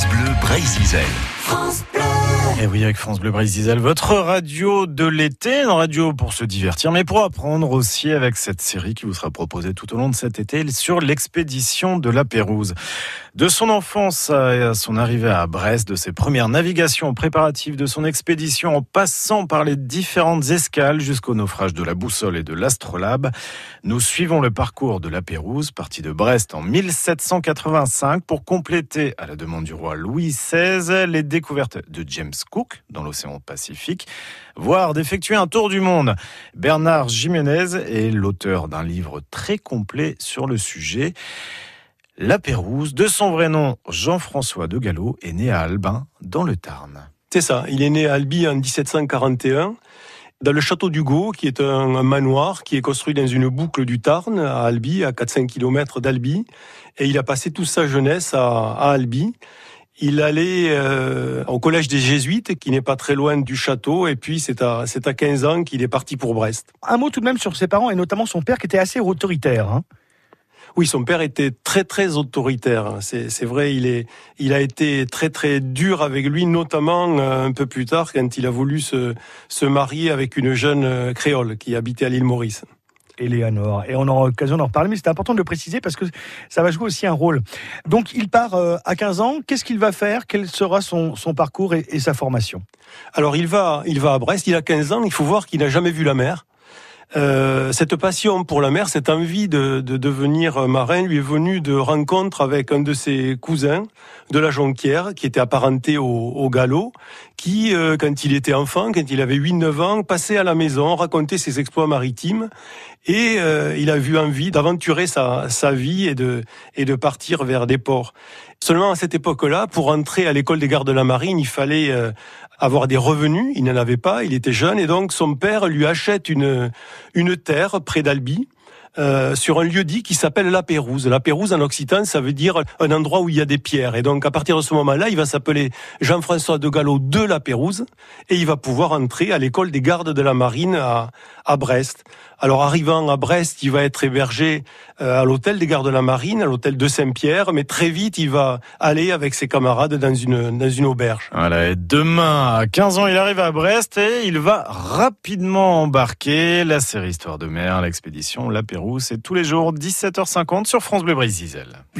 France Bleu Brésil. Et oui, avec France Bleu Brésil, votre radio de l'été, une radio pour se divertir, mais pour apprendre aussi avec cette série qui vous sera proposée tout au long de cet été sur l'expédition de la Pérouse. De son enfance à son arrivée à Brest, de ses premières navigations préparatives de son expédition, en passant par les différentes escales jusqu'au naufrage de la boussole et de l'astrolabe, nous suivons le parcours de la Pérouse, parti de Brest en 1785 pour compléter, à la demande du roi Louis XVI, les découvertes de James Cook dans l'océan Pacifique, voire d'effectuer un tour du monde. Bernard Jiménez est l'auteur d'un livre très complet sur le sujet. La Pérouse, de son vrai nom Jean-François de Gallo, est né à Albin, dans le Tarn. C'est ça, il est né à Albi en 1741 dans le château d'Hugo, qui est un, manoir qui est construit dans une boucle du Tarn, à Albi, à 4-5 km d'Albi. Et il a passé toute sa jeunesse à, Albi. Il allait euh, au collège des Jésuites, qui n'est pas très loin du château, et puis c'est à, c'est à 15 ans qu'il est parti pour Brest. Un mot tout de même sur ses parents, et notamment son père, qui était assez autoritaire. Hein oui, son père était très très autoritaire. C'est vrai, il est, il a été très très dur avec lui, notamment euh, un peu plus tard quand il a voulu se, se marier avec une jeune euh, créole qui habitait à l'île Maurice. Et on aura l'occasion d'en reparler, mais c'est important de le préciser parce que ça va jouer aussi un rôle. Donc il part euh, à 15 ans, qu'est-ce qu'il va faire? Quel sera son, son parcours et, et, sa formation? Alors il va, il va à Brest, il a 15 ans, il faut voir qu'il n'a jamais vu la mer. Euh, cette passion pour la mer, cette envie de, de, devenir marin lui est venue de rencontres avec un de ses cousins de la Jonquière, qui était apparenté au, au galop, qui, euh, quand il était enfant, quand il avait 8-9 ans, passait à la maison, racontait ses exploits maritimes, et euh, il a vu envie d'aventurer sa, sa vie et de, et de partir vers des ports. Seulement à cette époque-là, pour entrer à l'école des gardes de la marine, il fallait avoir des revenus. Il n'en avait pas, il était jeune, et donc son père lui achète une, terre près d'Albi. Euh, sur un lieu dit qui s'appelle La Pérouse. La Pérouse en occitan, ça veut dire un endroit où il y a des pierres. Et donc à partir de ce moment-là, il va s'appeler Jean-François de Gallo de La Pérouse et il va pouvoir entrer à l'école des gardes de la marine à, à Brest. Alors arrivant à Brest, il va être hébergé euh, à l'hôtel des gardes de la marine, à l'hôtel de Saint-Pierre, mais très vite il va aller avec ses camarades dans une dans une auberge. Voilà, et demain à 15 ans, il arrive à Brest et il va rapidement embarquer la série Histoire de mer, l'expédition La Pérouse, c'est tous les jours 17h50 sur France Bleu Brésil.